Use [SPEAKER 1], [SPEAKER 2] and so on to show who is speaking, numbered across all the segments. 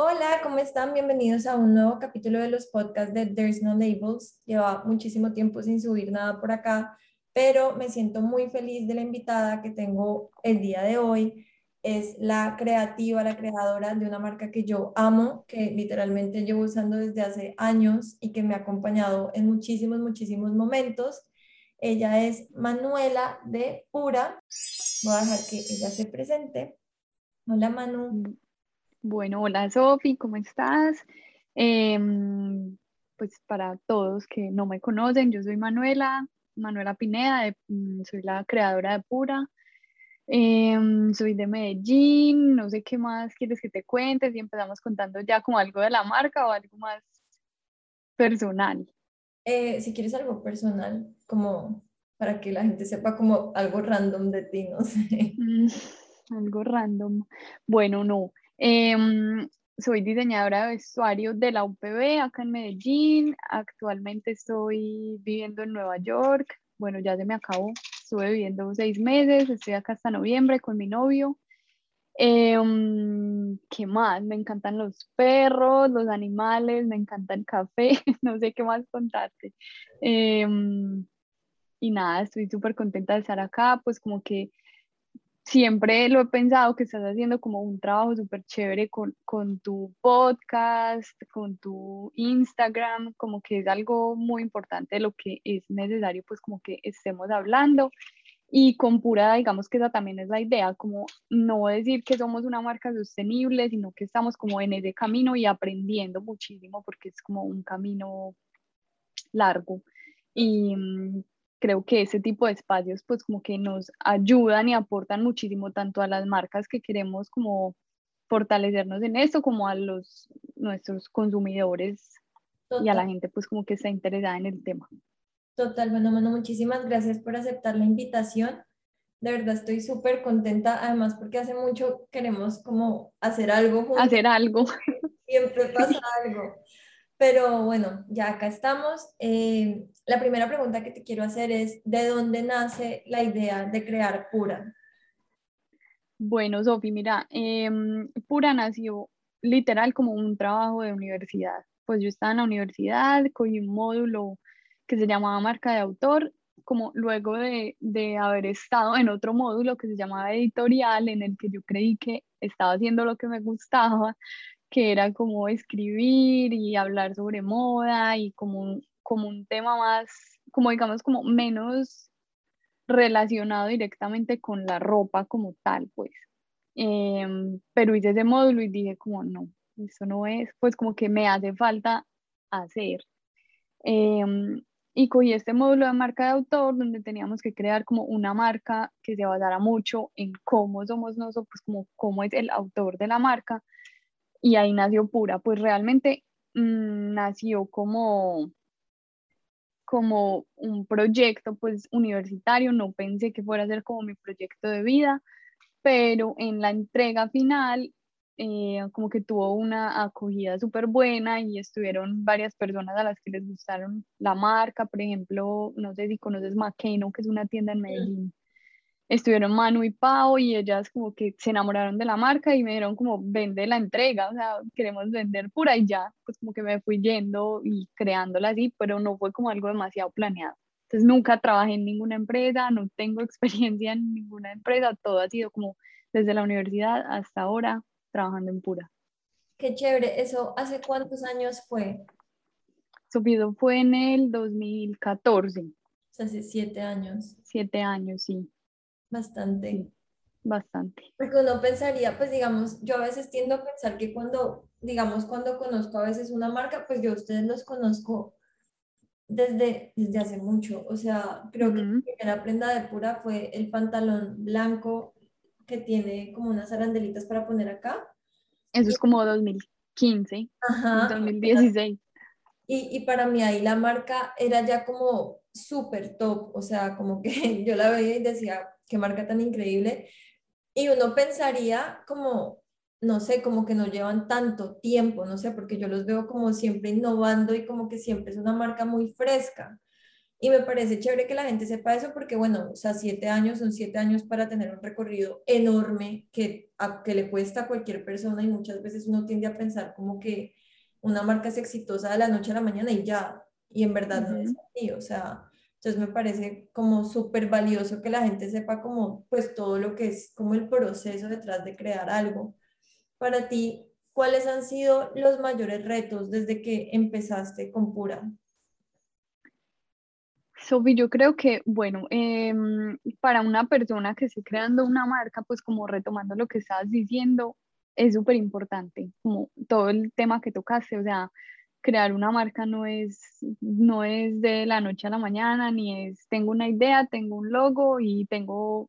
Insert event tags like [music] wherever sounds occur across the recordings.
[SPEAKER 1] Hola, ¿cómo están? Bienvenidos a un nuevo capítulo de los podcasts de There's No Labels. Lleva muchísimo tiempo sin subir nada por acá, pero me siento muy feliz de la invitada que tengo el día de hoy. Es la creativa, la creadora de una marca que yo amo, que literalmente llevo usando desde hace años y que me ha acompañado en muchísimos, muchísimos momentos. Ella es Manuela de Pura. Voy a dejar que ella se presente. Hola Manu.
[SPEAKER 2] Bueno, hola Sofi, ¿cómo estás? Em, pues para todos que no me conocen, yo soy Manuela, Manuela Pineda, mm, soy la creadora de Pura. Em, soy de Medellín, no sé qué más quieres que te cuentes y empezamos contando ya como algo de la marca o algo más personal.
[SPEAKER 1] Eh, si quieres algo personal, como para que la gente sepa como algo random de ti, no sé.
[SPEAKER 2] Mm, algo random. Bueno, no. Em, soy diseñadora de vestuario de la UPB acá en Medellín. Actualmente estoy viviendo en Nueva York. Bueno, ya se me acabó. Estuve viviendo seis meses. Estoy acá hasta noviembre con mi novio. Em, ¿Qué más? Me encantan los perros, los animales, me encanta el café. [laughs] no sé qué más contarte. Em, y nada, estoy súper contenta de estar acá. Pues como que siempre lo he pensado que estás haciendo como un trabajo súper chévere con, con, tu podcast, con tu Instagram, como que es algo muy importante lo que es necesario pues como que estemos hablando. Y con pura, digamos que esa también es la idea, como no decir que somos una marca sostenible, sino que estamos como en ese camino y aprendiendo muchísimo porque es como un camino largo. Y mm, creo que ese tipo de espacios pues como que nos ayudan y aportan muchísimo tanto a las marcas que queremos como fortalecernos en esto como a los nuestros consumidores y a la gente pues como que está interesada en el tema.
[SPEAKER 1] Total, bueno, bueno, muchísimas gracias por aceptar la invitación. De verdad estoy súper contenta, además porque hace mucho queremos como hacer algo.
[SPEAKER 2] Juntos. Hacer algo.
[SPEAKER 1] Siempre pasa [laughs] algo. Pero bueno, ya acá estamos. Eh, la primera pregunta que te quiero hacer es, ¿de dónde nace la idea de crear Pura?
[SPEAKER 2] Bueno, Sofi, mira, em, Pura nació literal como un trabajo de universidad. Pues yo estaba en la universidad, cogí un módulo que se llamaba marca de autor, como luego de, de haber estado en otro módulo que se llamaba editorial, en el que yo creí que estaba haciendo lo que me gustaba, que era como escribir y hablar sobre moda y como un, como un tema más, como digamos, como menos relacionado directamente con la ropa como tal, pues. Em, pero hice ese módulo y dije como, no, eso no es, pues como que me hace falta hacer. Em, y cogí este módulo de marca de autor donde teníamos que crear como una marca que se basara mucho en cómo somos nosotros, pues como cómo es el autor de la marca y ahí nació Pura. Pues realmente mm, nació como, como un proyecto pues universitario, no pensé que fuera a ser como mi proyecto de vida, pero en la entrega final eh, como que tuvo una acogida súper buena y estuvieron varias personas a las que les gustaron la marca, por ejemplo, no sé si conoces McKenna, que es una tienda en Medellín estuvieron Manu y Pau y ellas como que se enamoraron de la marca y me dieron como vende la entrega, o sea, queremos vender pura y ya, pues como que me fui yendo y creándola así, pero no fue como algo demasiado planeado. Entonces nunca trabajé en ninguna empresa, no tengo [laughs] experiencia en ninguna empresa, todo ha sido como desde la universidad hasta ahora trabajando en pura.
[SPEAKER 1] Qué chévere, ¿eso hace cuántos años fue?
[SPEAKER 2] Subido fue en el 2014. O
[SPEAKER 1] sea, hace siete años.
[SPEAKER 2] Siete años, sí.
[SPEAKER 1] Bastante.
[SPEAKER 2] Bastante.
[SPEAKER 1] Porque uno pensaría, pues digamos, yo a veces tiendo a pensar que cuando, digamos, cuando conozco a veces una marca, pues yo a ustedes los conozco desde, desde hace mucho. O sea, creo que la primera prenda de pura fue el pantalón blanco que tiene como unas arandelitas para poner acá.
[SPEAKER 2] Eso es como 2015, Ajá, 2016.
[SPEAKER 1] Y, y para mí ahí la marca era ya como súper top, o sea, como que [laughs] yo la veía y decía, qué marca tan increíble. Y uno pensaría como, no sé, como que no llevan tanto tiempo, no sé, porque yo los veo como siempre innovando y como que siempre es una marca muy fresca. Y me parece chévere que la gente sepa eso porque, bueno, o sea, siete años son siete años para tener un recorrido enorme que, a, que le cuesta a cualquier persona y muchas veces uno tiende a pensar como que una marca es exitosa de la noche a la mañana y ya, y en verdad no es así, o sea, entonces me parece como súper valioso que la gente sepa como pues todo lo que es como el proceso detrás de crear algo. Para ti, ¿cuáles han sido los mayores retos desde que empezaste con Pura?
[SPEAKER 2] Sofi, yo creo que, bueno, em, para una persona que esté creando una marca, pues como retomando lo que estabas diciendo, es súper importante, como todo el tema que tocaste, o sea, crear una marca no es, no es de la noche a la mañana, ni es tengo una idea, tengo un logo y tengo,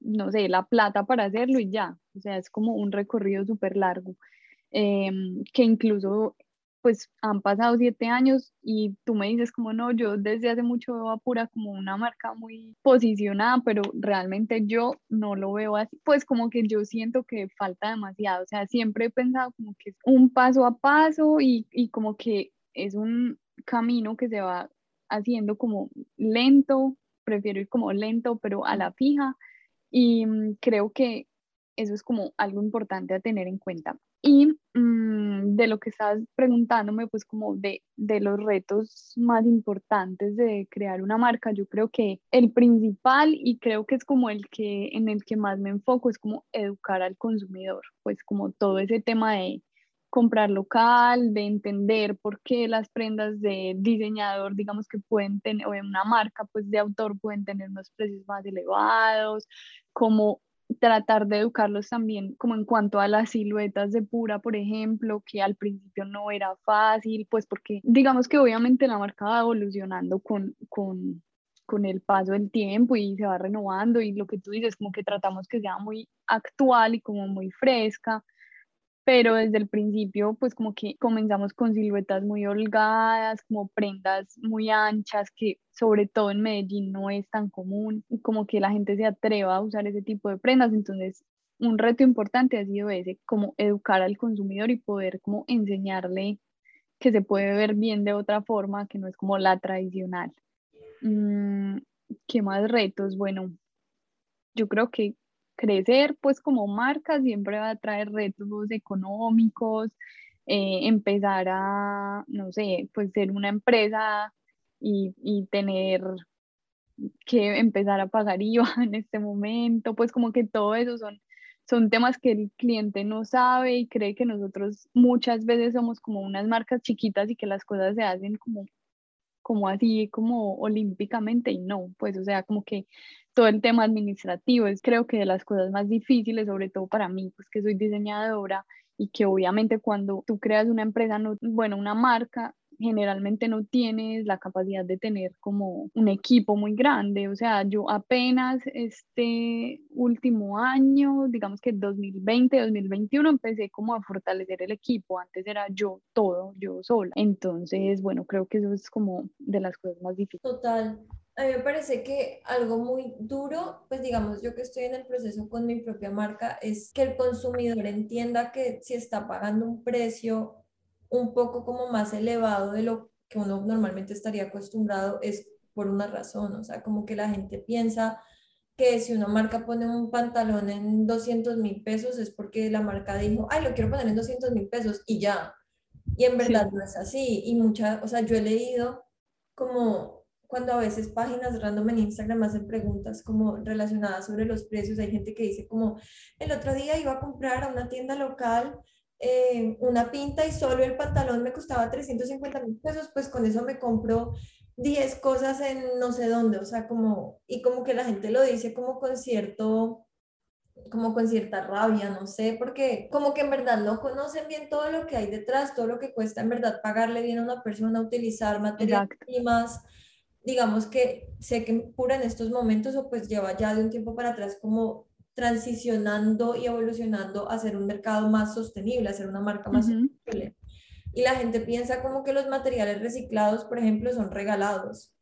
[SPEAKER 2] no sé, la plata para hacerlo y ya. O sea, es como un recorrido súper largo, em, que incluso pues han pasado siete años y tú me dices como no, yo desde hace mucho veo a Pura como una marca muy posicionada, pero realmente yo no lo veo así, pues como que yo siento que falta demasiado, o sea, siempre he pensado como que es un paso a paso y, y como que es un camino que se va haciendo como lento, prefiero ir como lento, pero a la fija y mm, creo que eso es como algo importante a tener en cuenta. Y mm, de lo que estabas preguntándome, pues como de, de, los retos más importantes de crear una marca, yo creo que el principal y creo que es como el que en el que más me enfoco es como educar al consumidor, pues como todo ese tema de comprar local, de entender por qué las prendas de diseñador, digamos que pueden tener, o de una marca pues de autor pueden tener unos precios más elevados, como tratar de educarlos también como en cuanto a las siluetas de pura, por ejemplo, que al principio no era fácil, pues porque digamos que obviamente la marca va evolucionando con, con, con el paso del tiempo y se va renovando y lo que tú dices, como que tratamos que sea muy actual y como muy fresca pero desde el principio pues como que comenzamos con siluetas muy holgadas, como prendas muy anchas, que sobre todo en Medellín no es tan común, y como que la gente se atreva a usar ese tipo de prendas, entonces un reto importante ha sido ese, como educar al consumidor y poder como enseñarle que se puede ver bien de otra forma, que no es como la tradicional. Mm, ¿Qué más retos? Bueno, yo creo que crecer pues como marca siempre va a traer retos económicos, eh, empezar a, no sé, pues ser una empresa y, y, tener que empezar a pagar [laughs] IVA en este momento, pues como que todo eso son, son temas que el cliente no sabe y cree que nosotros muchas veces somos como unas marcas chiquitas y que las cosas se hacen como como así, como olímpicamente y no, pues o sea, como que todo el tema administrativo es creo que de las cosas más difíciles, sobre todo para mí, pues que soy diseñadora y que obviamente cuando tú creas una empresa, no, bueno, una marca, generalmente no tienes la capacidad de tener como un equipo muy grande. O sea, yo apenas este último año, digamos que 2020, 2021, empecé como a fortalecer el equipo. Antes era yo todo, yo sola. Entonces, bueno, creo que eso es como de las cosas más difíciles.
[SPEAKER 1] Total. A mí me parece que algo muy duro, pues digamos, yo que estoy en el proceso con mi propia marca, es que el consumidor entienda que si está pagando un precio un poco como más elevado de lo que uno normalmente estaría acostumbrado es por una razón, o sea, como que la gente piensa que si una marca pone un pantalón en 200 mil pesos es porque la marca dijo, ay, lo quiero poner en 200 mil pesos y ya. Y en verdad no es así. Y mucha, o sea, yo he leído como cuando a veces páginas random en Instagram hacen preguntas como relacionadas sobre los precios, hay gente que dice como, el otro día iba a comprar a una tienda local eh, una pinta y solo el pantalón me costaba 350 mil pesos, pues con eso me compro 10 cosas en no sé dónde, o sea, como, y como que la gente lo dice como con cierto, como con cierta rabia, no sé, porque como que en verdad no conocen bien todo lo que hay detrás, todo lo que cuesta en verdad pagarle bien a una persona, utilizar materias primas, digamos que sé que Pura en estos momentos o pues lleva ya de un tiempo para atrás como transicionando y evolucionando a ser un mercado más sostenible, a ser una marca más sostenible. Y la gente piensa como que los materiales reciclados, por ejemplo, son regalados.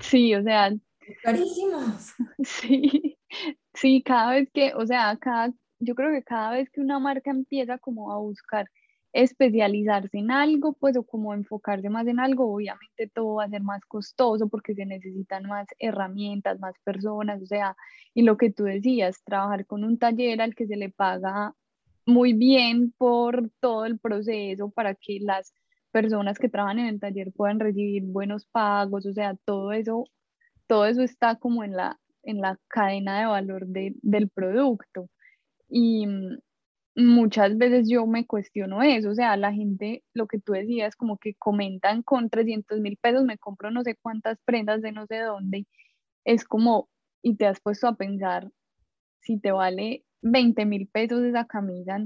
[SPEAKER 2] Sí, o sea.
[SPEAKER 1] Carísimos. [laughs]
[SPEAKER 2] Sí, sí, cada vez que, o sea, cada, yo creo que cada vez que una marca empieza como a buscar especializarse en algo, pues o como enfocarse más en algo, obviamente todo va a ser más costoso porque se necesitan más herramientas, más personas, o sea, y lo que tú decías, trabajar con un taller al que se le paga muy bien por todo el proceso para que las personas que trabajan en el taller puedan recibir buenos pagos, o sea, todo eso, todo eso está como en la, en la cadena de valor de, del producto. Y, muchas veces yo me cuestiono eso, o sea, la gente, lo que tú decías, como que comentan con 300 mil pesos, me compro no sé cuántas prendas de no sé dónde, es como, y te has puesto a pensar, si te vale 20 mil pesos esa camisa,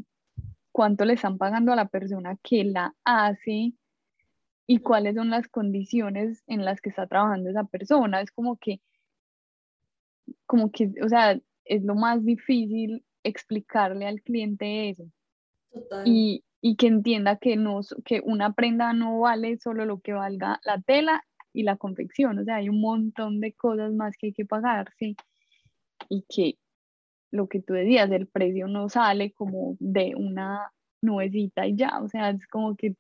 [SPEAKER 2] ¿cuánto le están pagando a la persona que la hace? y cuáles son las condiciones en las que está trabajando esa persona. Es como que, como que, o sea, es lo más difícil explicarle al cliente eso. Y, y, que entienda que, no, que una prenda no vale solo lo que valga la tela y la confección, o sea, hay un montón de cosas más que hay que pagar, sí, y que lo que tú decías, el precio no sale como de una nubecita y ya, o sea, es como que,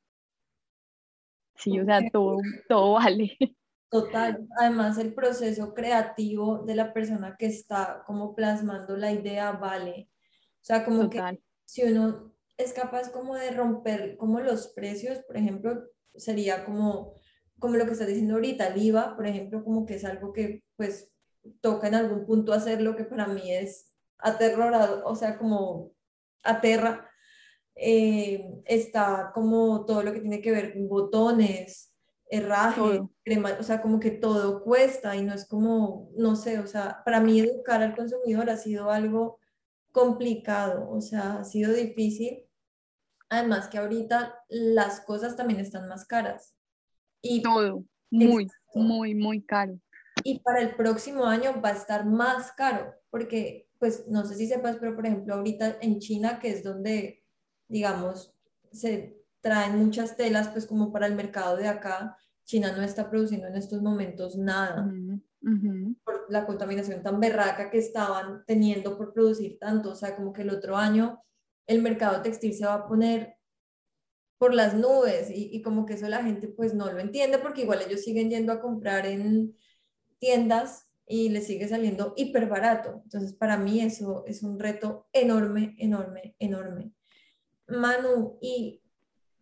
[SPEAKER 2] sí, o sea, todo, todo vale. [laughs]
[SPEAKER 1] Total, además el proceso creativo de la persona que está como plasmando la idea vale. O sea, como que si uno es capaz como de romper como los precios, por ejemplo, sería como, como lo que estás diciendo ahorita, el IVA, por ejemplo, como que es algo que pues toca en algún punto hacer lo que para mí es aterrorado, o sea, como aterra. Eh, está como todo lo que tiene que ver con botones, herraje, crema, o sea, como que todo cuesta y no es como, no sé, o sea, para mí educar al consumidor ha sido algo complicado, o sea, ha sido difícil. Además que ahorita las cosas también están más caras.
[SPEAKER 2] Y todo, muy, muy, muy caro.
[SPEAKER 1] Y para el próximo año va a estar más caro, porque, pues, no sé si sepas, pero por ejemplo, ahorita en China, que es donde, digamos, se traen muchas telas, pues como para el mercado de acá, China no está produciendo en estos momentos nada por la contaminación tan berraca que estaban teniendo por producir tanto. O sea, como que el otro año el mercado textil se va a poner por las nubes y, y, como que eso la gente pues no lo entiende porque igual ellos siguen yendo a comprar en tiendas y les sigue saliendo hiper barato. Entonces para mí eso es un reto enorme, enorme, enorme. Manu, ¿y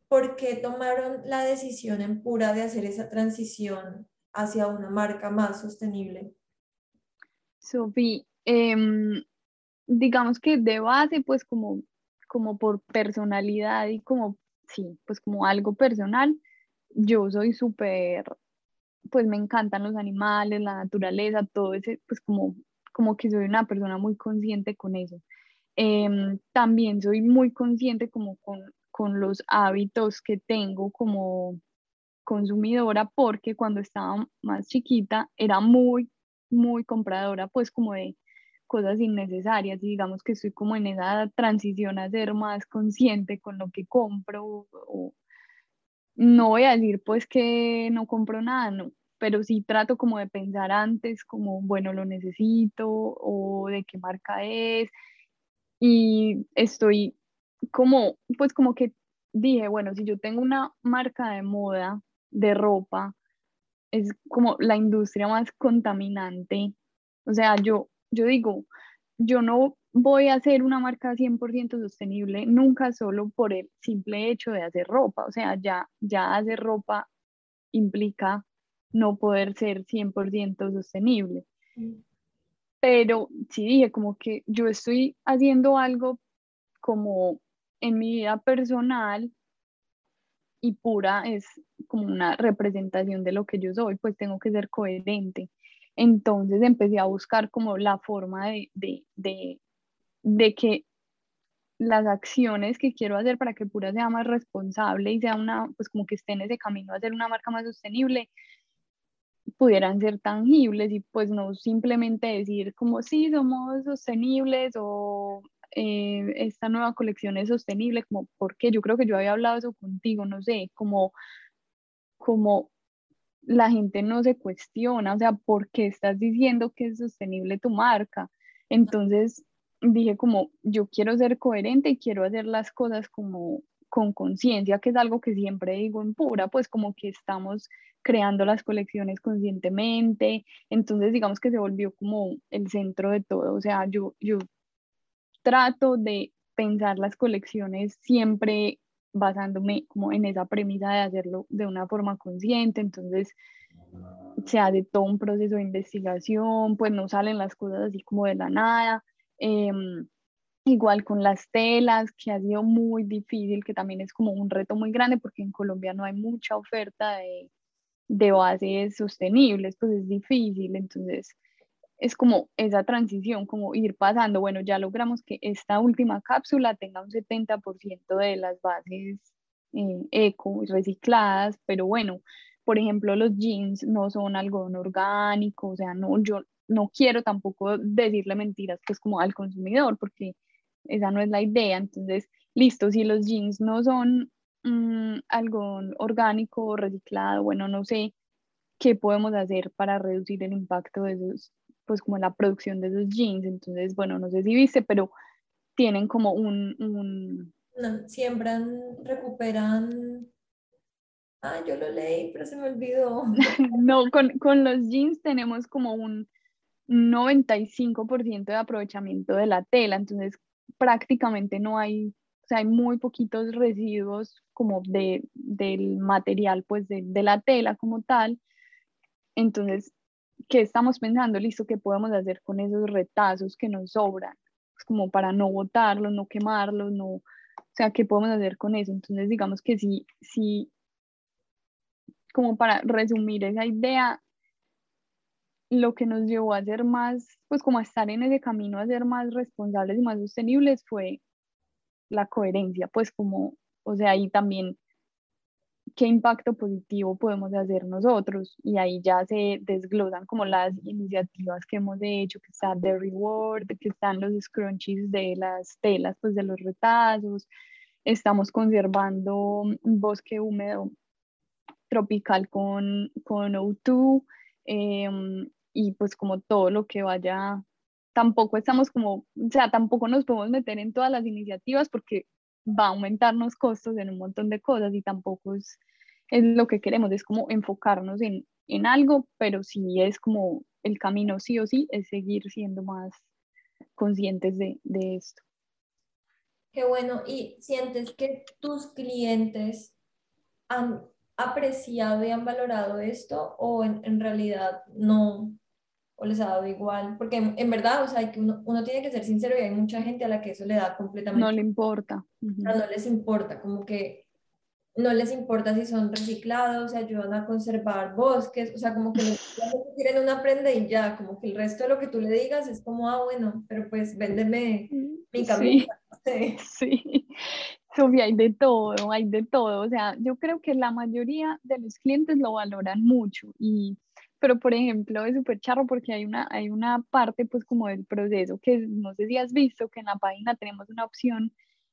[SPEAKER 1] por qué tomaron la decisión en pura de hacer esa transición hacia una marca más sostenible?
[SPEAKER 2] Sofi, em, digamos que de base, pues como, como por personalidad y como, sí, pues como algo personal, yo soy súper, pues me encantan los animales, la naturaleza, todo ese, pues como, como que soy una persona muy consciente con eso. Em, también soy muy consciente como con, con los hábitos que tengo como consumidora porque cuando estaba más chiquita era muy, muy compradora, pues como de cosas innecesarias y digamos que estoy como en esa transición a ser más consciente con lo que compro o, no voy a decir pues que no compro nada, no, pero sí trato como de pensar antes como, bueno, lo necesito o de qué marca es y estoy como, pues como que dije, bueno, si yo tengo una marca de moda de ropa es como la industria más contaminante. O sea, yo, yo digo, yo no voy a hacer una marca 100% sostenible nunca solo por el simple hecho de hacer ropa. O sea, ya, ya hacer ropa implica no poder ser 100% sostenible. Pero sí dije como que yo estoy haciendo algo como en mi vida personal y pura es como una representación de lo que yo soy, pues tengo que ser coherente. Entonces empecé a buscar como la forma de, de, de, de que las acciones que quiero hacer para que Pura sea más responsable y sea una, pues como que esté en ese camino a ser una marca más sostenible, pudieran ser tangibles y pues no simplemente decir como sí, somos sostenibles o eh, esta nueva colección es sostenible, como porque yo creo que yo había hablado eso contigo, no sé, como, como la gente no se cuestiona, o sea, ¿por qué estás diciendo que es sostenible tu marca? Entonces dije como, yo quiero ser coherente y quiero hacer las cosas como, con conciencia, que es algo que siempre digo en pura, pues como que estamos creando las colecciones conscientemente, entonces digamos que se volvió como el centro de todo, o sea, yo, yo trato de pensar las colecciones siempre basándome como en esa premisa de hacerlo de una forma consciente, entonces se hace todo un proceso de investigación, pues no salen las cosas así como de la nada. Em, igual con las telas, que ha sido muy difícil, que también es como un reto muy grande porque en Colombia no hay mucha oferta de, de bases sostenibles, pues es difícil, entonces es como esa transición, como ir pasando, bueno, ya logramos que esta última cápsula tenga un 70% de las bases eh, eco recicladas, pero bueno, por ejemplo, los jeans no son algodón orgánico, o sea, no, yo no quiero tampoco decirle mentiras pues como al consumidor, porque esa no es la idea, entonces, listo, si los jeans no son mm, algodón orgánico reciclado, bueno, no sé qué podemos hacer para reducir el impacto de esos, pues como la producción de esos jeans, entonces, bueno, no sé si viste, pero tienen como un... un...
[SPEAKER 1] siembran, recuperan Ah, yo lo leí, pero se me olvidó. [laughs]
[SPEAKER 2] no, con, con, los jeans tenemos como un 95% de aprovechamiento de la tela, entonces prácticamente no hay, o sea, hay muy poquitos residuos como de, del material, pues de, de la tela como tal. Entonces, ¿qué estamos pensando? Listo, ¿qué podemos hacer con esos retazos que nos sobran? Pues como para no botarlos, no quemarlos, no, o sea, ¿qué podemos hacer con eso? Entonces, digamos que si, si como para resumir esa idea, lo que nos llevó a ser más, pues como a estar en ese camino a ser más responsables y más sostenibles fue la coherencia, pues como, o sea, ahí también qué impacto positivo podemos hacer nosotros y ahí ya se desglosan como las iniciativas que hemos hecho, que está The Reward, que están los scrunchies de las telas, pues de los retazos, estamos conservando un bosque húmedo tropical con, con O2 em, y pues como todo lo que vaya, tampoco estamos como, o sea, tampoco nos podemos meter en todas las iniciativas porque va a aumentarnos costos en un montón de cosas y tampoco es, es lo que queremos, es como enfocarnos en, en algo, pero sí es como el camino sí o sí es seguir siendo más conscientes de, de esto.
[SPEAKER 1] Qué bueno. ¿Y sientes que tus clientes han apreciado y han valorado esto o en, realidad no, o les ha dado igual? Porque en, verdad, o sea, que uno, uno, tiene que ser sincero y hay mucha gente a la que eso le da completamente...
[SPEAKER 2] No le importa.
[SPEAKER 1] No les importa, como que no les importa si son reciclados, ayudan a conservar bosques, o sea, como que [laughs] quieren una prenda y ya, como que el resto de lo que tú le digas es como, ah, bueno, pero pues véndeme mi camisa.
[SPEAKER 2] Sí, sí. Sofía, hay de todo, hay de todo. O sea, yo creo que la mayoría de los clientes lo valoran mucho y pero por ejemplo es súper charro porque hay una, hay una parte pues como del proceso que no sé si has visto que en la página tenemos una opción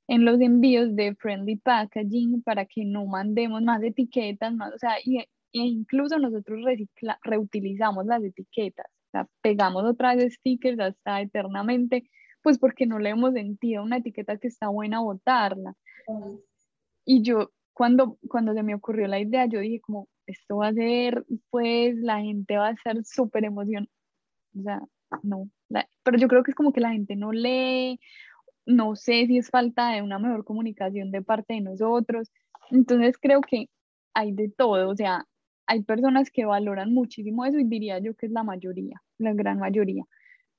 [SPEAKER 2] en los envíos de friendly packaging para que no mandemos más etiquetas, más, o sea, y, e incluso nosotros recicla, reutilizamos las etiquetas, o sea, pegamos otra vez stickers hasta eternamente, pues porque no le hemos sentido una etiqueta que está buena botarla. Y yo, cuando, cuando se me ocurrió la idea, yo dije como, esto va a ser, pues la gente va a ser súper emocionada. O sea, no, pero yo creo que es como que la gente no lee, no sé si es falta de una mejor comunicación de parte de nosotros. Entonces creo que hay de todo, o sea, hay personas que valoran muchísimo eso y diría yo que es la mayoría, la gran mayoría.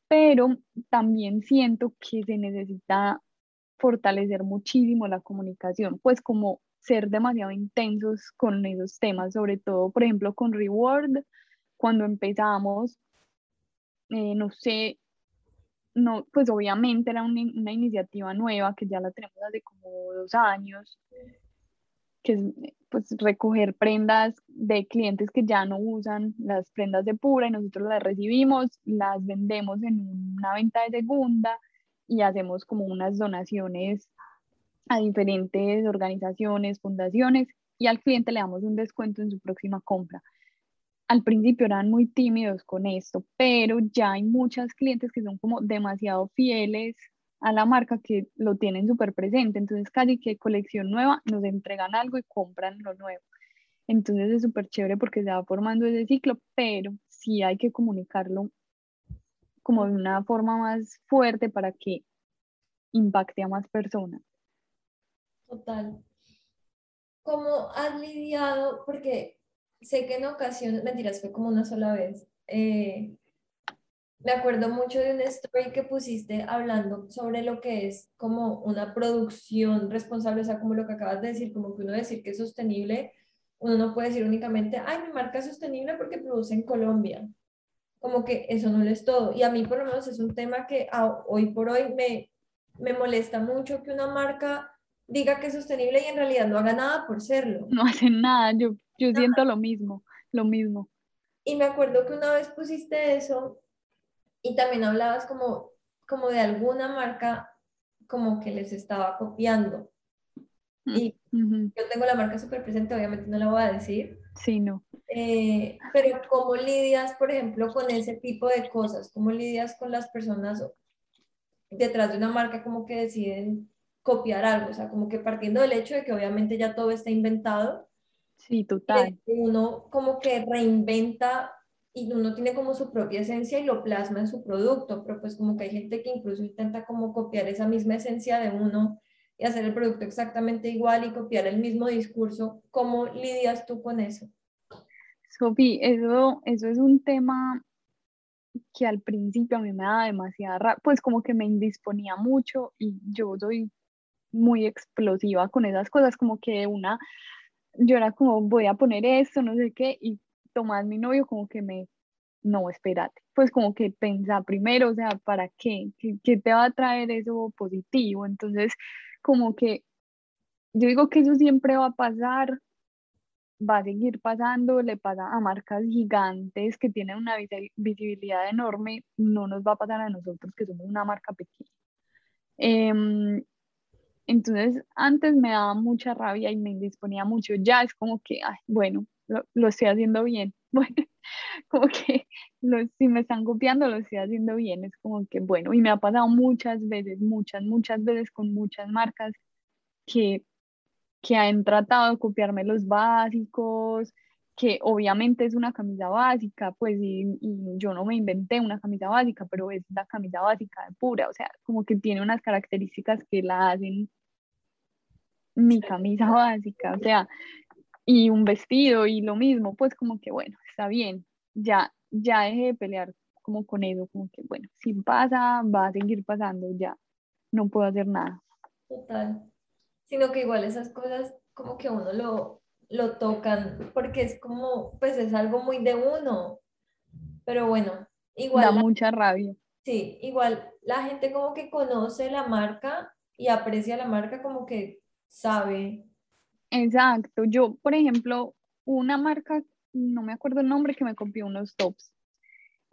[SPEAKER 2] Pero también siento que se necesita fortalecer muchísimo la comunicación, pues como ser demasiado intensos con esos temas, sobre todo, por ejemplo, con Reward, cuando empezamos, eh, no sé, no, pues obviamente era una, una, iniciativa nueva que ya la tenemos hace como dos años, que es pues recoger prendas de clientes que ya no usan las prendas de pura y nosotros las recibimos, las vendemos en una venta de segunda y hacemos como unas donaciones a diferentes organizaciones, fundaciones y al cliente le damos un descuento en su próxima compra. Al principio eran muy tímidos con esto, pero ya hay muchas clientes que son como demasiado fieles a la marca que lo tienen súper presente. Entonces, casi que colección nueva, nos entregan algo y compran lo nuevo. Entonces es súper chévere porque se va formando ese ciclo, pero sí hay que comunicarlo como de una forma más fuerte para que impacte a más personas.
[SPEAKER 1] Total. ¿Cómo has lidiado? Porque sé que en ocasiones, mentiras, fue como una sola vez. Eh, me acuerdo mucho de una story que pusiste hablando sobre lo que es como una producción responsable, o sea, como lo que acabas de decir, como que uno decir que es sostenible, uno no puede decir únicamente, ay, mi marca es sostenible porque produce en Colombia. Como que eso no lo es todo. Y a mí por lo menos es un tema que hoy por hoy me, me molesta mucho que una marca diga que es sostenible y en realidad no haga nada por serlo.
[SPEAKER 2] No hacen nada, yo, yo siento lo mismo, lo mismo.
[SPEAKER 1] Y me acuerdo que una vez pusiste eso y también hablabas como, como de alguna marca como que les estaba copiando. Mm, y yo tengo la marca súper presente, obviamente no la voy a decir.
[SPEAKER 2] Sí, no.
[SPEAKER 1] Eh, pero ¿cómo lidias, por ejemplo, con ese tipo de cosas? ¿Cómo lidias con las personas detrás de una marca como que deciden copiar algo? O sea, como que partiendo del hecho de que obviamente ya todo está inventado.
[SPEAKER 2] Sí, total.
[SPEAKER 1] Uno como que reinventa y uno tiene como su propia esencia y lo plasma en su producto, pero pues como que hay gente que incluso intenta como copiar esa misma esencia de uno y hacer el producto exactamente igual y copiar el mismo discurso. ¿Cómo lidias tú con eso?
[SPEAKER 2] Sofi, eso, eso es un tema que al principio a mí me da demasiada, pues como que me indisponía mucho y yo soy muy explosiva con esas cosas, como que una, yo era como voy a poner esto, no sé qué, y Tomás, mi novio, como que me, no, espérate, pues como que pensar primero, o sea, ¿para qué? qué? ¿Qué te va a traer eso positivo? Entonces, como que yo digo que eso siempre va a pasar, va a seguir pasando, le pasa a marcas gigantes que tienen una visibilidad enorme, no nos va a pasar a nosotros que somos una marca pequeña. Em, entonces, antes me daba mucha rabia y me indisponía mucho, ya es como que, ay, bueno, lo, estoy haciendo bien. [laughs] Bueno, como que si me están copiando, lo estoy haciendo bien. Es como que, bueno, y me ha pasado muchas veces, muchas, muchas veces con muchas marcas que, que han tratado de copiarme los básicos, que obviamente es una camisa básica, pues, y, y, yo no me inventé una camisa básica, pero es la camisa básica de pura, o sea, como que tiene unas características que la hacen mi camisa básica, o sea, y un vestido y lo mismo, pues como que bueno, está bien, ya, ya dejé de pelear como con eso, como que bueno, si pasa, va a seguir pasando, ya, no puedo hacer nada.
[SPEAKER 1] Total, sino que igual esas cosas como que uno lo, lo tocan porque es como, pues es algo muy de uno, pero bueno, igual...
[SPEAKER 2] Da mucha rabia.
[SPEAKER 1] Sí, igual la gente como que conoce la marca y aprecia la marca como que sabe
[SPEAKER 2] Exacto. Yo, por ejemplo, una marca, no me acuerdo el nombre, que me copió unos tops.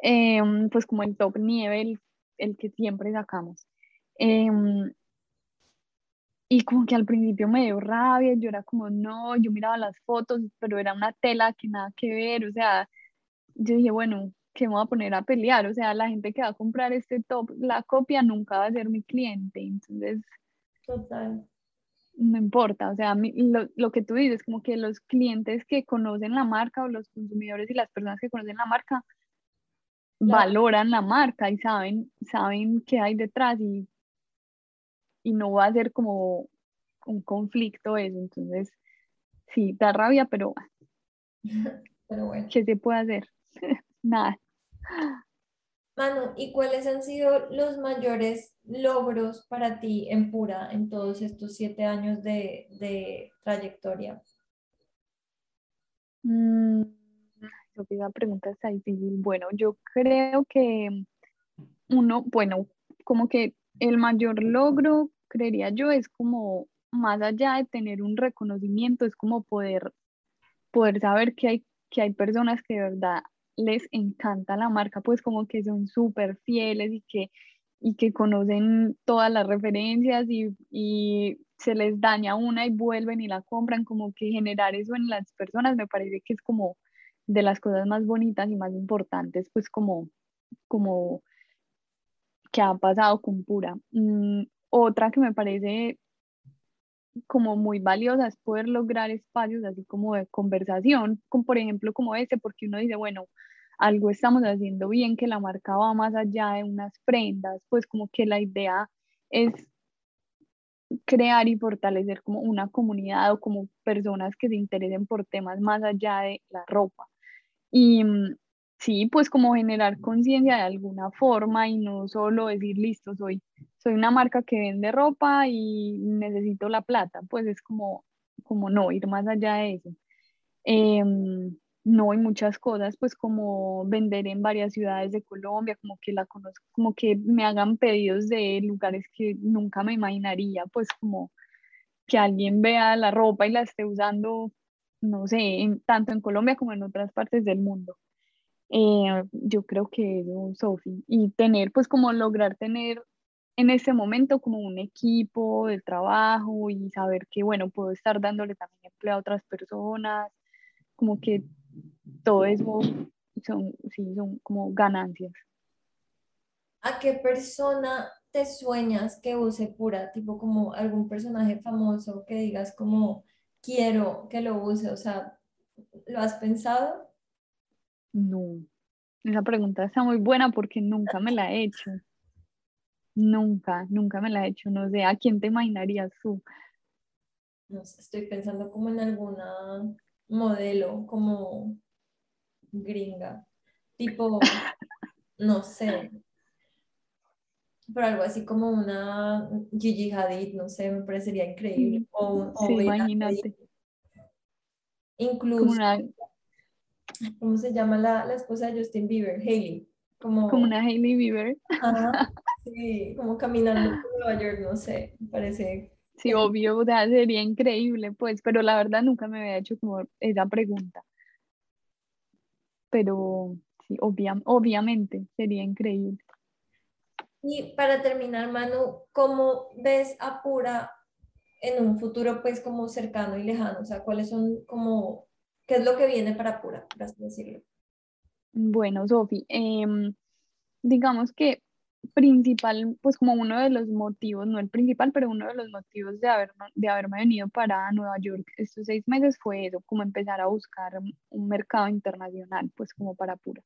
[SPEAKER 2] Em, pues como el top nieve, el, que siempre sacamos. Em, y como que al principio me dio rabia, yo era como, no, yo miraba las fotos, pero era una tela que nada que ver, o sea, yo dije, bueno, ¿qué me voy a poner a pelear? O sea, la gente que va a comprar este top, la copia nunca va a ser mi cliente, entonces...
[SPEAKER 1] Total
[SPEAKER 2] no importa, o sea, lo, lo, que tú dices, como que los clientes que conocen la marca o los consumidores y las personas que conocen la marca valoran la marca y saben, saben qué hay detrás y, y no va a ser como un conflicto eso, entonces sí, da rabia, pero, [laughs]
[SPEAKER 1] pero bueno.
[SPEAKER 2] ¿qué se puede hacer? [laughs] Nada.
[SPEAKER 1] Manu, ¿y cuáles han sido los mayores logros para ti en Pura en todos estos siete años de, trayectoria?
[SPEAKER 2] Mm, esa pregunta está difícil. Bueno, yo creo que uno, bueno, como que el mayor logro, creería yo, es como más allá de tener un reconocimiento, es como poder, poder saber que hay, que hay personas que de verdad les encanta la marca, pues como que son súper fieles y que, y que conocen todas las referencias y, y se les daña una y vuelven y la compran, como que generar eso en las personas me parece que es como de las cosas más bonitas y más importantes, pues como, como, que ha pasado con Pura. Mm, otra que me parece como muy valiosa es poder lograr espacios así como de conversación, con por ejemplo como este, porque uno dice, bueno, algo estamos haciendo bien, que la marca va más allá de unas prendas, pues como que la idea es crear y fortalecer como una comunidad o como personas que se interesen por temas más allá de la ropa. Y mm, sí, pues como generar conciencia de alguna forma y no solo decir, listo, soy, soy una marca que vende ropa y necesito la plata, pues es como, como no, ir más allá de eso. Em, no hay muchas cosas, pues como vender en varias ciudades de Colombia, como que la conozco, como que me hagan pedidos de lugares que nunca me imaginaría, pues como que alguien vea la ropa y la esté usando, no sé, tanto en Colombia como en otras partes del mundo. Eh, yo creo que eso, Sofi, y tener, pues como lograr tener en ese momento como un equipo de trabajo y saber que, bueno, puedo estar dándole también empleo a otras personas, como que todo eso son, sí, son como ganancias.
[SPEAKER 1] ¿A qué persona te sueñas que use pura? Tipo como algún personaje famoso que digas como quiero que lo use, o sea, ¿lo has pensado?
[SPEAKER 2] No, esa pregunta está muy buena porque nunca me la he hecho. Nunca, nunca me la he hecho. No sé, ¿a quién te imaginarías tú?
[SPEAKER 1] No sé, estoy pensando como en alguna modelo, como gringa, tipo, [laughs] no sé, pero algo así como una Gigi Hadid, no sé, me parecería increíble. O,
[SPEAKER 2] sí, imagínate.
[SPEAKER 1] Incluso, ¿cómo se llama la, la, esposa de Justin Bieber? Hailey. Como,
[SPEAKER 2] como una Hailey Bieber. [laughs]
[SPEAKER 1] sí, como caminando por Nueva York, no sé, me parece.
[SPEAKER 2] Sí, obvio, o sea, sería increíble, pues, pero la verdad nunca me había hecho como esa pregunta pero sí, obviamente sería increíble.
[SPEAKER 1] Y para terminar, Manu, ¿cómo ves a Pura en un futuro pues como cercano y lejano? O sea, ¿cuáles son como, qué es lo que viene para Pura, por decirlo?
[SPEAKER 2] Bueno, Sofi, em, digamos que principal, pues como uno de los motivos, no el principal, pero uno de los motivos de, haber, de haberme venido para Nueva York estos seis meses fue eso, como empezar a buscar un mercado internacional, pues como para pura.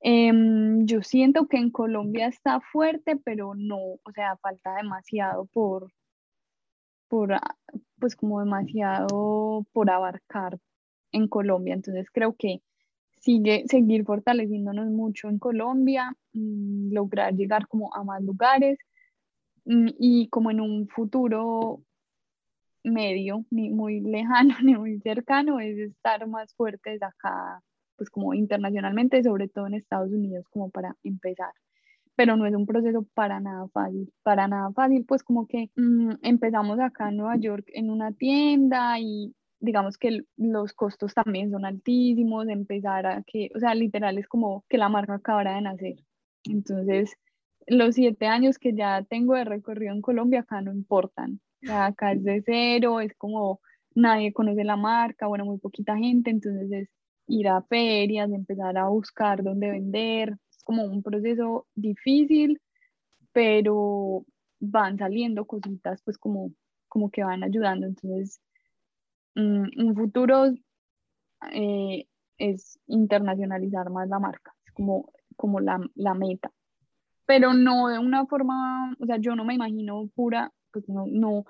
[SPEAKER 2] Em, yo siento que en Colombia está fuerte, pero no, o sea, falta demasiado por, por, pues como demasiado por abarcar en Colombia. Entonces creo que sigue, seguir fortaleciéndonos mucho en Colombia, mm, lograr llegar como a más lugares mm, y como en un futuro medio, ni muy lejano [laughs] ni muy cercano, es estar más fuertes acá, pues como internacionalmente, sobre todo en Estados Unidos, como para empezar. Pero no es un proceso para nada fácil, para nada fácil, pues como que mm, empezamos acá en Nueva York en una tienda y digamos que los costos también son altísimos, empezar a que, o sea, literal es como que la marca acabara de nacer. Entonces, los siete años que ya tengo de recorrido en Colombia acá no importan. acá es de cero, es como nadie conoce la marca, bueno, muy poquita gente, entonces es ir a ferias, empezar a buscar dónde vender, es como un proceso difícil, pero van saliendo cositas pues como, como que van ayudando, entonces un futuro eh, es internacionalizar más la marca, es como, como la, la, meta, pero no de una forma, o sea, yo no me imagino pura, pues no, no,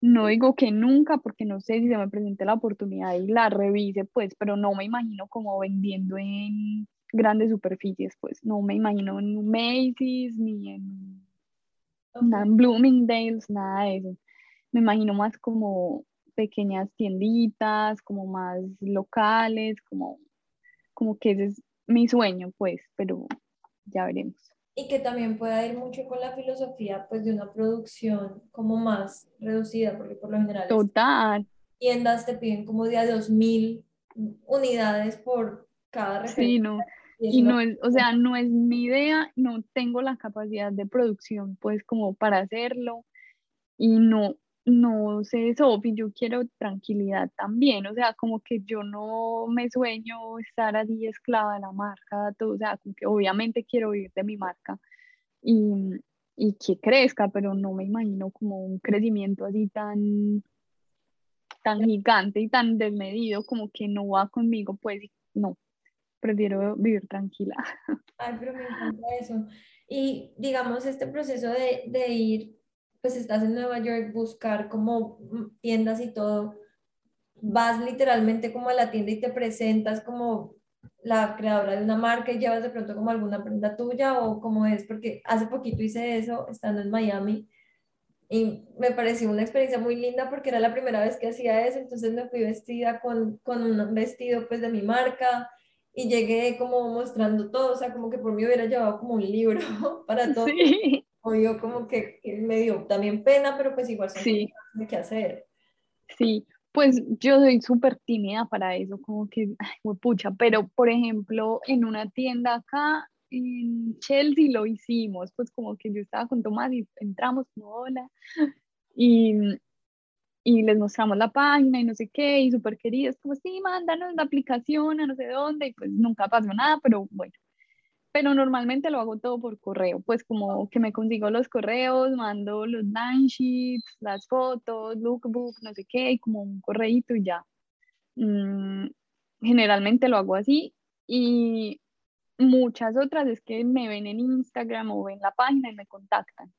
[SPEAKER 2] no digo que nunca, porque no sé si se me presente la oportunidad y la revise, pues, pero no me imagino como vendiendo en grandes superficies, pues, no me imagino en Macy's ni en, en Bloomingdale's, nada de eso. Me imagino más como pequeñas tienditas, como más locales, como, como que ese es mi sueño, pues, pero ya veremos.
[SPEAKER 1] Y que también pueda ir mucho con la filosofía, pues, de una producción como más reducida, porque por lo general
[SPEAKER 2] Total.
[SPEAKER 1] tiendas te piden como de a 2.000 unidades por cada
[SPEAKER 2] referencia. Sí, no. Y, no es, o sea, no es mi idea, no tengo la capacidad de producción, pues, como para hacerlo. Y no, no sé, Sofi, yo quiero tranquilidad también, o sea, como que yo no me sueño estar allí esclava de la marca, todo, o sea, como que obviamente quiero vivir de mi marca, y, y que crezca, pero no me imagino como un crecimiento así tan, tan gigante y tan desmedido como que no va conmigo, pues no, prefiero vivir tranquila. [laughs]
[SPEAKER 1] Ay, pero me encanta eso. Y digamos, este proceso de, de ir, pues estás en Nueva York, buscar como tiendas y todo, vas literalmente como a la tienda y te presentas como la creadora de una marca y llevas de pronto como alguna prenda tuya o cómo es, porque hace poquito hice eso estando en Miami y me pareció una experiencia muy linda porque era la primera vez que hacía eso, entonces me fui vestida con, con un vestido pues de mi marca y llegué como mostrando todo, o sea, como que por mí hubiera llevado como un libro [laughs] para todo. Sí. O yo como que, me dio también pena, pero pues igual sí. de qué hacer.
[SPEAKER 2] Sí, pues yo soy súper tímida para eso, como que, ay, pucha, pero por ejemplo, en una tienda acá en Chelsea lo hicimos, pues como que yo estaba con Tomás y entramos como hola, y, y les mostramos la página y no sé qué, y súper queridos, como sí, mándanos la aplicación a no sé dónde, y pues nunca pasó nada, pero bueno. Pero normalmente lo hago todo por correo, pues como que me consigo los correos, mando los line sheets, las fotos, lookbook, no sé qué, y como un correito y ya. Mm, generalmente lo hago así y muchas otras es que me ven en Instagram o ven la página y me contactan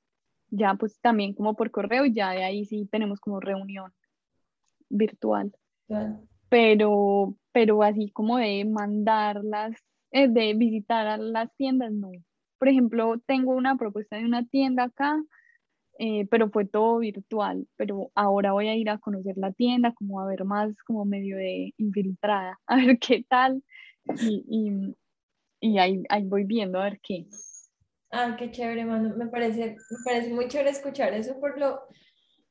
[SPEAKER 2] ya pues también como por correo y ya de ahí sí tenemos como reunión virtual. Pero, pero así como de mandarlas, eh, de visitar a las tiendas, no. Por ejemplo, tengo una propuesta de una tienda acá, eh, pero fue todo virtual, pero ahora voy a ir a conocer la tienda, como a ver más como medio de infiltrada, [laughs] a ver qué tal, y, y, y ahí, ahí voy viendo a ver qué.
[SPEAKER 1] Ah, qué chévere, mano. Me parece, me parece muy chévere escuchar eso por lo,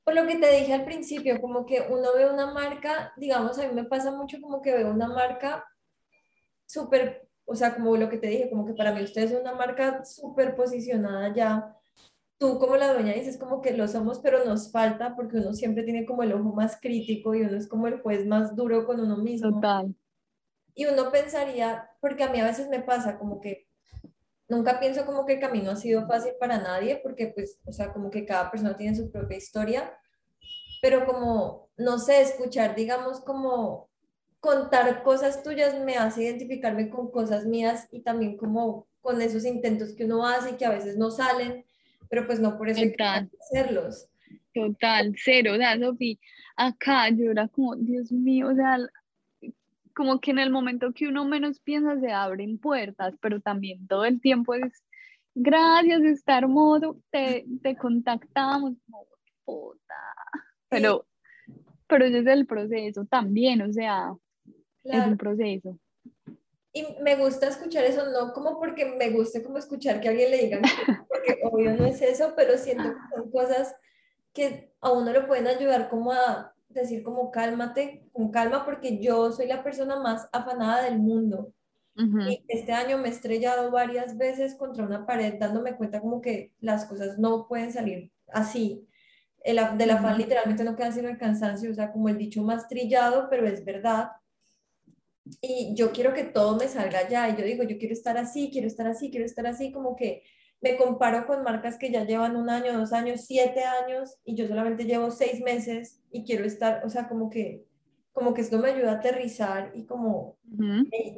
[SPEAKER 1] por lo que te dije al principio, como que uno ve una marca, digamos, a mí me pasa mucho como que veo una marca súper, o sea, como lo que te dije, como que para mí usted es una marca súper posicionada ya. Tú como la dueña dices como que lo somos, pero nos falta porque uno siempre tiene como el ojo más crítico y uno es como el juez más duro con uno mismo.
[SPEAKER 2] Total.
[SPEAKER 1] Y uno pensaría, porque a mí a veces me pasa como que nunca pienso como que el camino ha sido fácil para nadie, porque pues, o sea, como que cada persona tiene su propia historia, pero como, no sé, escuchar, digamos, como contar cosas tuyas me hace identificarme con cosas mías y también como con esos intentos que uno hace y que a veces no salen, pero pues no por eso hay que hacerlos.
[SPEAKER 2] Total, cero, o sea, Sofi, acá yo era como, Dios mío, o sea, como que en el momento que uno menos piensa se abren puertas, pero también todo el tiempo es, gracias, está hermoso, te, te contactamos, puta. Pero, pero ese es el proceso también, o sea, es un proceso.
[SPEAKER 1] Y me gusta escuchar eso, no como porque me guste como escuchar que alguien le diga, porque [laughs] obvio no es eso, pero siento que son cosas que a uno le pueden ayudar como a decir como cálmate, con calma, porque yo soy la persona más afanada del mundo. Y este año me he estrellado varias veces contra una pared dándome cuenta como que las cosas no pueden salir así. El, del afán literalmente no queda sino el cansancio, o sea, como el dicho más trillado, pero es verdad. Y yo quiero que todo me salga ya, y yo digo, yo quiero estar así, quiero estar así, quiero estar así, como que me comparo con marcas que ya llevan un año, dos años, siete años y yo solamente llevo seis meses y quiero estar, o sea, como que, como que esto me ayuda a aterrizar y como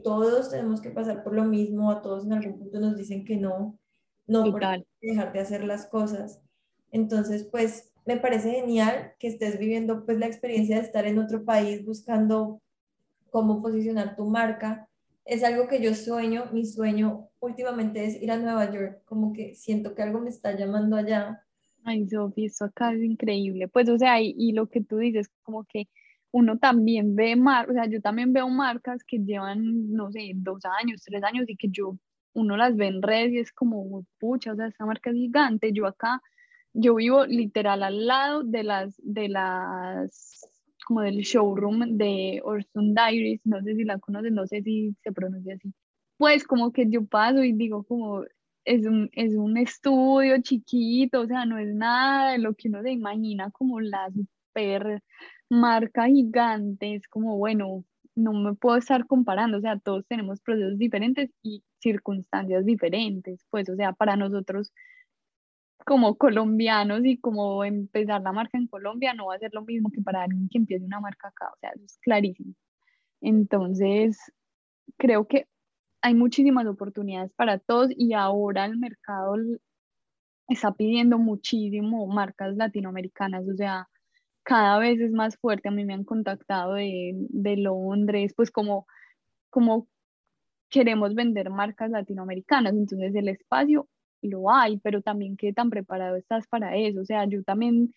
[SPEAKER 1] todos tenemos que pasar por lo mismo, a todos en algún punto nos dicen que no, no por dejar de hacer las cosas. Entonces, pues me parece genial que estés viviendo pues la experiencia de estar en otro país buscando cómo posicionar tu marca. Es algo que yo sueño, mi sueño últimamente es ir a Nueva York, como que siento que algo me está llamando allá.
[SPEAKER 2] Ay, Sofía, eso acá es increíble. Pues, o sea, y, lo que tú dices, como que uno también ve, mar, o sea, yo también veo marcas que llevan, no sé, dos años, tres años y que yo, uno las ve en redes y es como, pucha, o sea, esta marca es gigante. Yo acá, yo vivo literal al lado de las, de las, como del showroom de Orson Diaries, no sé si la conoces, no sé si se pronuncia así. Pues como que yo paso y digo como es un, es un estudio chiquito, o sea, no es nada de lo que uno se imagina como la super marca gigante, es como, bueno, no me puedo estar comparando, o sea, todos tenemos procesos diferentes y circunstancias diferentes, pues, o sea, para nosotros como colombianos y como empezar la marca en Colombia no va a ser lo mismo que para alguien que empiece una marca acá, o sea, eso es clarísimo. Entonces, creo que hay muchísimas oportunidades para todos y ahora el mercado está pidiendo muchísimo marcas latinoamericanas, o sea, cada vez es más fuerte. A mí me han contactado de, de Londres, pues como, como queremos vender marcas latinoamericanas, entonces el espacio lo hay, pero también qué tan preparado estás para eso. O sea, yo también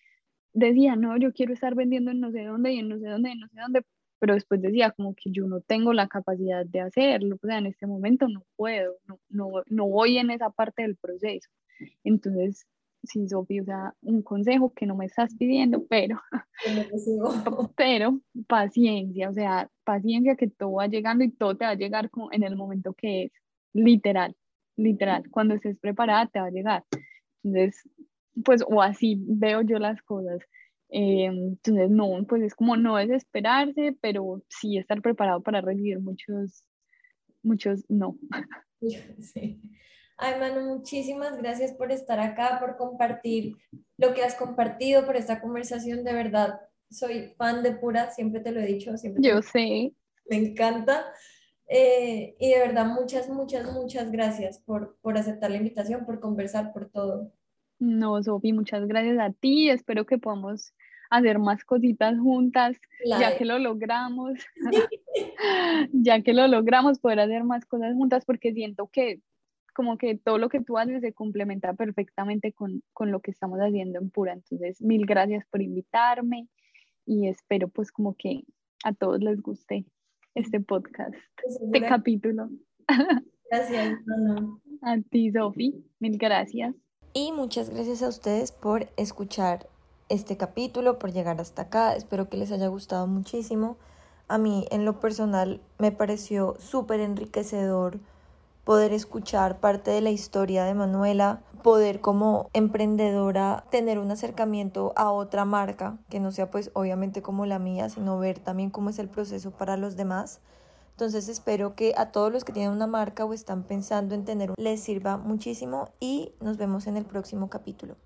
[SPEAKER 2] decía, no, yo quiero estar vendiendo en no sé dónde y en no sé dónde, en no sé dónde, pero después decía como que yo no tengo la capacidad de hacerlo, o sea, en este momento no puedo, no, no, no voy en esa parte del proceso. Entonces, sí, Sofía, o sea, un consejo que no me estás pidiendo, pero, [laughs] pero paciencia, o sea, paciencia que todo va llegando y todo te va a llegar como en el momento que es, literal, literal, cuando estés preparada te va a llegar. Entonces, pues, o así veo yo las cosas. Eh, entonces, no, pues es como no desesperarse, pero sí estar preparado para recibir muchos, muchos no. [laughs]
[SPEAKER 1] Sí. Ay, Manu, muchísimas gracias por estar acá, por compartir lo que has compartido, por esta conversación. De verdad, soy fan de Pura, siempre te lo he dicho. Siempre
[SPEAKER 2] Yo sé.
[SPEAKER 1] Me encanta. Eh, y de verdad, muchas, muchas, muchas gracias por, por aceptar la invitación, por conversar, por todo.
[SPEAKER 2] No, Sofi, muchas gracias a ti. Espero que podamos hacer más cositas juntas, ya que lo logramos, [laughs] ya que lo logramos, poder hacer más cosas juntas, porque siento que como que todo lo que tú haces se complementa perfectamente con, con, lo que estamos haciendo en Pura. Entonces, mil gracias por invitarme y espero pues como que a todos les guste este podcast, este capítulo.
[SPEAKER 1] Gracias, [laughs]
[SPEAKER 2] A ti, Sofi, mil gracias.
[SPEAKER 1] Y muchas gracias a ustedes por escuchar este capítulo, por llegar hasta acá. Espero que les haya gustado muchísimo. A mí, en lo personal, me pareció súper enriquecedor poder escuchar parte de la historia de Manuela, poder como emprendedora tener un acercamiento a otra marca, que no sea pues obviamente como la mía, sino ver también cómo es el proceso para los demás. Entonces espero que a todos los que tienen una marca o están pensando en tener les sirva muchísimo y nos vemos en el próximo capítulo.